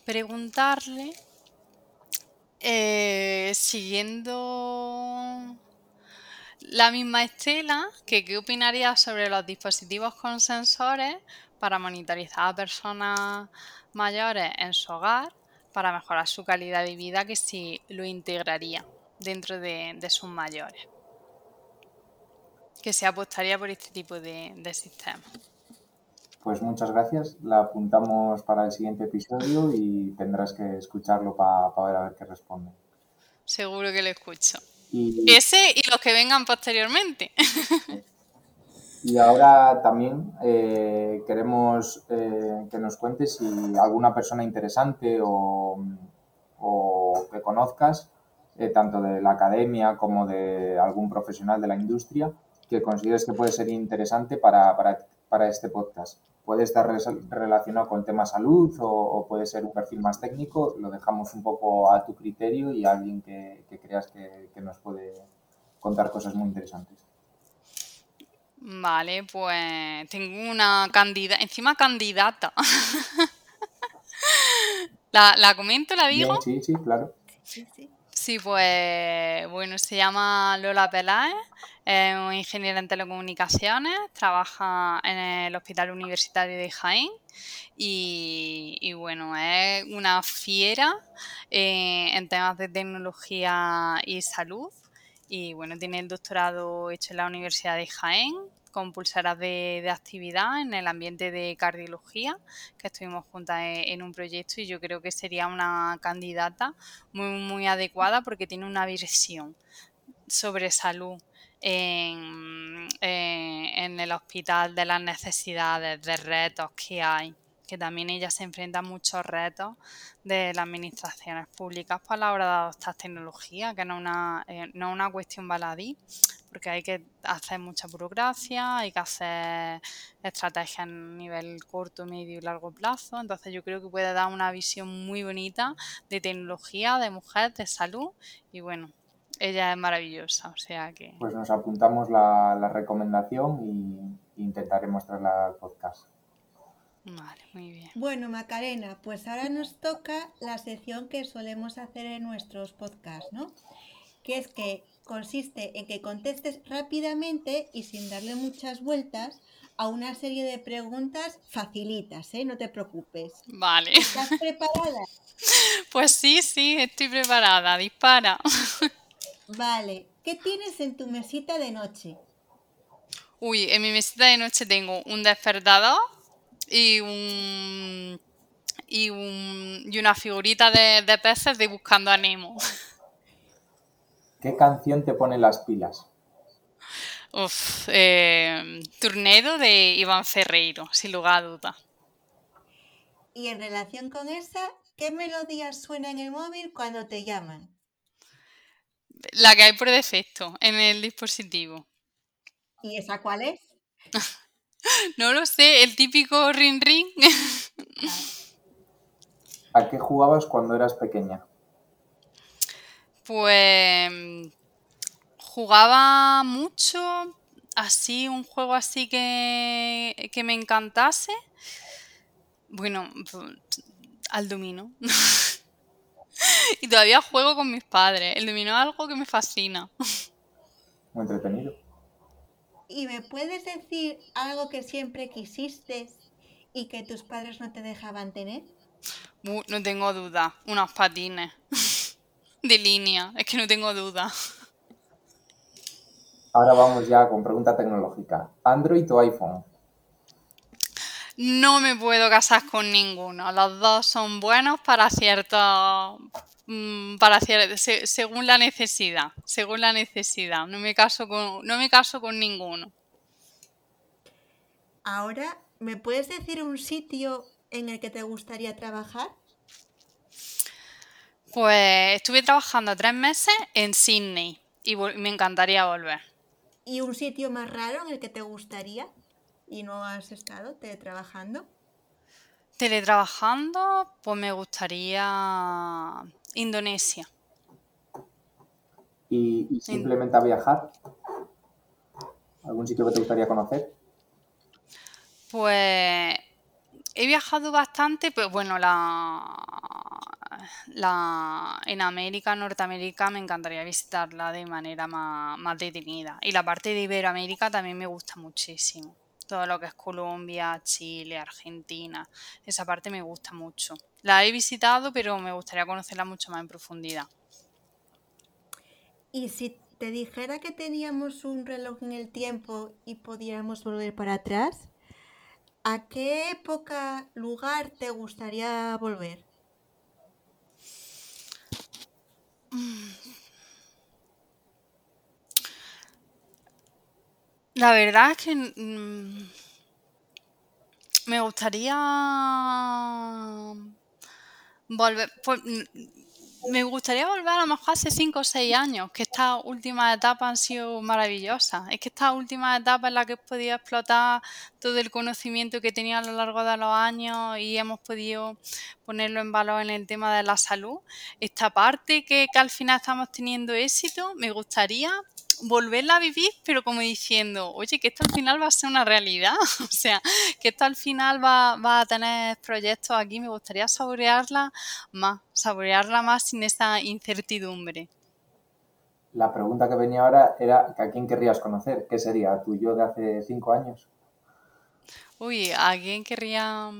preguntarle, eh, siguiendo la misma estela, que qué opinaría sobre los dispositivos con sensores para monitorizar a personas mayores en su hogar para mejorar su calidad de vida, que si lo integraría dentro de, de sus mayores. Que se apostaría por este tipo de, de sistema. Pues muchas gracias. La apuntamos para el siguiente episodio y tendrás que escucharlo para pa ver a ver qué responde. Seguro que lo escucho. Y... Ese y los que vengan posteriormente. Y ahora también eh, queremos eh, que nos cuentes si alguna persona interesante o, o que conozcas, eh, tanto de la academia como de algún profesional de la industria, que consideres que puede ser interesante para, para, para este podcast. Puede estar relacionado con tema salud o, o, puede ser un perfil más técnico. Lo dejamos un poco a tu criterio y a alguien que, que creas que, que nos puede contar cosas muy interesantes. Vale, pues tengo una candidata, encima candidata. ¿La, ¿La, comento, la digo? Bien, sí, sí, claro. Sí, sí. Sí, pues bueno, se llama Lola Peláez, es ingeniera en telecomunicaciones, trabaja en el Hospital Universitario de Jaén y, y bueno, es una fiera eh, en temas de tecnología y salud y bueno, tiene el doctorado hecho en la Universidad de Jaén con pulseras de, actividad en el ambiente de cardiología, que estuvimos juntas en, en, un proyecto y yo creo que sería una candidata muy, muy adecuada porque tiene una visión sobre salud en, en, en el hospital, de las necesidades, de retos que hay que también ella se enfrenta a muchos retos de las administraciones públicas para la hora de adoptar tecnología, que no es una, eh, no una cuestión baladí, porque hay que hacer mucha burocracia, hay que hacer estrategias a nivel corto, medio y largo plazo. Entonces yo creo que puede dar una visión muy bonita de tecnología, de mujer, de salud y bueno, ella es maravillosa, o sea que... Pues nos apuntamos la, la recomendación y intentaremos traerla al podcast. Vale, muy bien. Bueno, Macarena, pues ahora nos toca la sección que solemos hacer en nuestros podcasts, ¿no? Que es que consiste en que contestes rápidamente y sin darle muchas vueltas a una serie de preguntas facilitas, ¿eh? No te preocupes. Vale. ¿Estás preparada? Pues sí, sí, estoy preparada. Dispara. Vale. ¿Qué tienes en tu mesita de noche? Uy, en mi mesita de noche tengo un despertador y un y, un, y una figurita de, de, peces de Buscando a Nemo. ¿Qué canción te pone las pilas? Uf, eh, Tornado de Iván Ferreiro, sin lugar a duda. Y en relación con esa, ¿qué melodía suena en el móvil cuando te llaman? La que hay por defecto en el dispositivo. ¿Y esa cuál es? No lo sé, el típico ring ring. ¿A qué jugabas cuando eras pequeña? Pues jugaba mucho, así, un juego así que, que me encantase. Bueno, al domino. y todavía juego con mis padres. El dominó es algo que me fascina. Muy entretenido. ¿Y me puedes decir algo que siempre quisiste y que tus padres no te dejaban tener? Uh, no tengo duda. Unos patines de línea. Es que no tengo duda. Ahora vamos ya con pregunta tecnológica. ¿Android o iPhone? No me puedo casar con ninguno. Los dos son buenos para ciertos para hacer según la necesidad, según la necesidad. No me caso con, no me caso con ninguno. Ahora, ¿me puedes decir un sitio en el que te gustaría trabajar? Pues estuve trabajando tres meses en Sydney y me encantaría volver. ¿Y un sitio más raro en el que te gustaría y no has estado teletrabajando? Teletrabajando, pues me gustaría Indonesia. ¿Y, y simplemente a viajar? ¿Algún sitio que te gustaría conocer? Pues he viajado bastante, pero bueno, la, la en América, Norteamérica, me encantaría visitarla de manera más, más detenida. Y la parte de Iberoamérica también me gusta muchísimo. Todo lo que es Colombia, Chile, Argentina, esa parte me gusta mucho. La he visitado, pero me gustaría conocerla mucho más en profundidad. ¿Y si te dijera que teníamos un reloj en el tiempo y pudiéramos volver para atrás? ¿A qué época, lugar te gustaría volver? La verdad es que mm, me gustaría volver. Pues, mm, me gustaría volver a lo mejor hace 5 o 6 años, que estas últimas etapas han sido maravillosas. Es que estas últimas etapas en las que he podido explotar todo el conocimiento que tenía a lo largo de los años y hemos podido ponerlo en valor en el tema de la salud. Esta parte que, que al final estamos teniendo éxito, me gustaría volverla a vivir, pero como diciendo, oye, que esto al final va a ser una realidad, o sea, que esto al final va, va a tener proyectos aquí, me gustaría saborearla más, saborearla más sin esa incertidumbre. La pregunta que venía ahora era, ¿a quién querrías conocer? ¿Qué sería? ¿Tu yo de hace cinco años? Uy, ¿a quién querría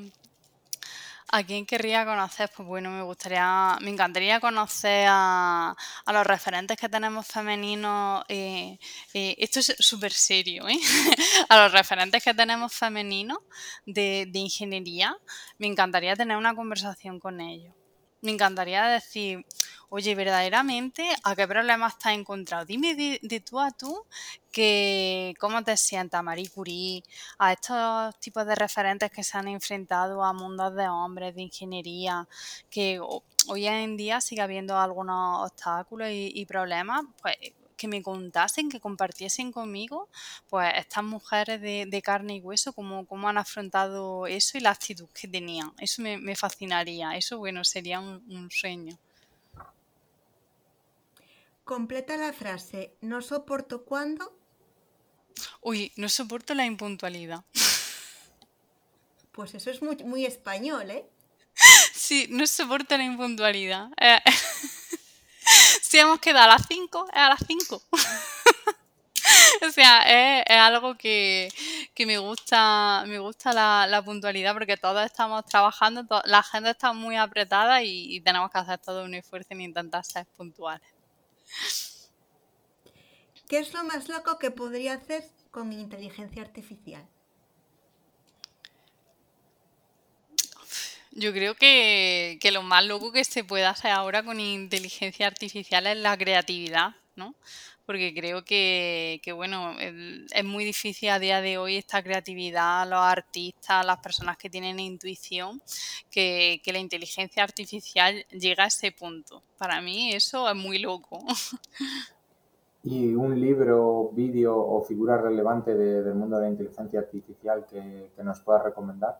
¿A quién querría conocer? Pues bueno, me gustaría, me encantaría conocer a, los referentes que tenemos femeninos. Eh, eh, esto es súper serio, ¿eh? a los referentes que tenemos femeninos de, de ingeniería. Me encantaría tener una conversación con ellos. Me encantaría decir, oye, verdaderamente, ¿a qué problema has encontrado? Dime de, tú a tú que cómo te sientas, Marie Curie, a estos tipos de referentes que se han enfrentado a mundos de hombres, de ingeniería, que hoy en día sigue habiendo algunos obstáculos y, problemas, pues que me contasen, que compartiesen conmigo, pues estas mujeres de, carne y hueso, cómo, cómo, han afrontado eso y la actitud que tenían. Eso me, fascinaría, eso bueno, sería un sueño. Completa la frase, no soporto cuando. Uy, no soporto la impuntualidad. Pues eso es muy, muy español, ¿eh? Sí, no soporto la impuntualidad. Eh, hemos quedado a las 5, es a las 5. o sea, es, algo que, me gusta, me gusta la, puntualidad porque todos estamos trabajando, la agenda está muy apretada y, y, tenemos que hacer todo un esfuerzo en intentar ser puntuales. ¿Qué es lo más loco que podría hacer con inteligencia artificial? Yo creo que, lo más loco que se puede hacer ahora con inteligencia artificial es la creatividad, ¿no? Porque creo que, bueno, es muy difícil a día de hoy esta creatividad, los artistas, las personas que tienen intuición, que, que la inteligencia artificial llega a ese punto. Para mí eso es muy loco. y un libro, vídeo o figura relevante del mundo de la inteligencia artificial que, nos pueda recomendar?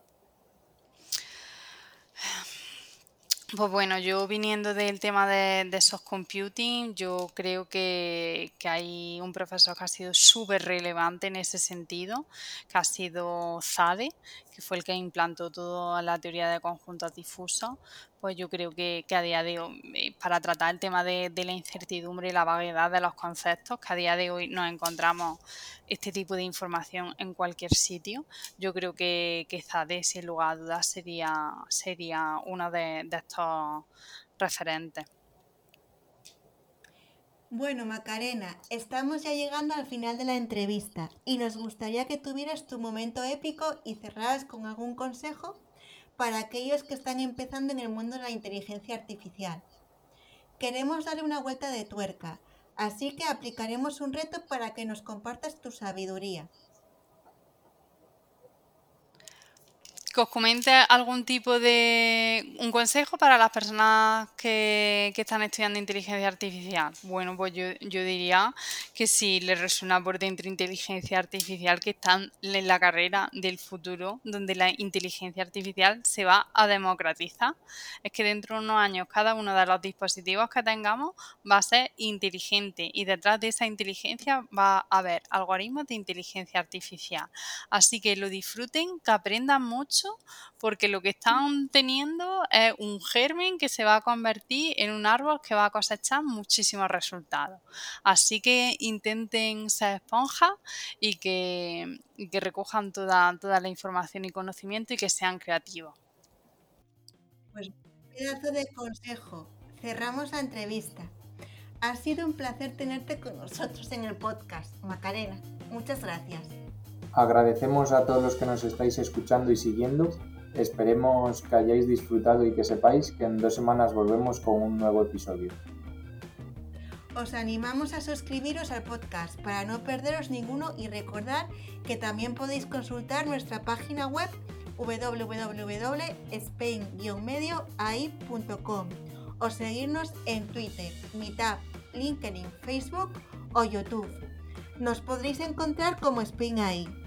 Pues bueno, yo viniendo del tema de, de soft computing, yo creo que, que, hay un profesor que ha sido súper relevante en ese sentido, que ha sido Zade, que fue el que implantó toda la teoría de conjuntos difusos, pues yo creo que, a día de hoy, eh, para tratar el tema de, la incertidumbre y la vaguedad de los conceptos, que a día de hoy nos encontramos este tipo de información en cualquier sitio, yo creo que, que Zade, sin lugar a dudas, sería, sería uno de, de estos referentes. Bueno, Macarena, estamos ya llegando al final de la entrevista y nos gustaría que tuvieras tu momento épico y cerraras con algún consejo para aquellos que están empezando en el mundo de la inteligencia artificial. Queremos darle una vuelta de tuerca, así que aplicaremos un reto para que nos compartas tu sabiduría. Que os comente algún tipo de un consejo para las personas que, están estudiando inteligencia artificial. Bueno, pues yo, diría que si les resuena por dentro inteligencia artificial, que están en la carrera del futuro, donde la inteligencia artificial se va a democratizar. Es que dentro de unos años cada uno de los dispositivos que tengamos va a ser inteligente y detrás de esa inteligencia va a haber algoritmos de inteligencia artificial. Así que lo disfruten, que aprendan mucho porque lo que están teniendo es un germen que se va a convertir en un árbol que va a cosechar muchísimos resultados. Así que intenten ser esponjas y que, recojan toda, toda la información y conocimiento y que sean creativos. Pues pedazo de consejo. Cerramos la entrevista. Ha sido un placer tenerte con nosotros en el podcast, Macarena. Muchas gracias. Agradecemos a todos los que nos estáis escuchando y siguiendo. Esperemos que hayáis disfrutado y que sepáis que en dos semanas volvemos con un nuevo episodio. Os animamos a suscribiros al podcast para no perderos ninguno y recordar que también podéis consultar nuestra página web www.spain-medioai.com o seguirnos en Twitter, Meetup, LinkedIn, Facebook o YouTube. Nos podréis encontrar como Spain AI.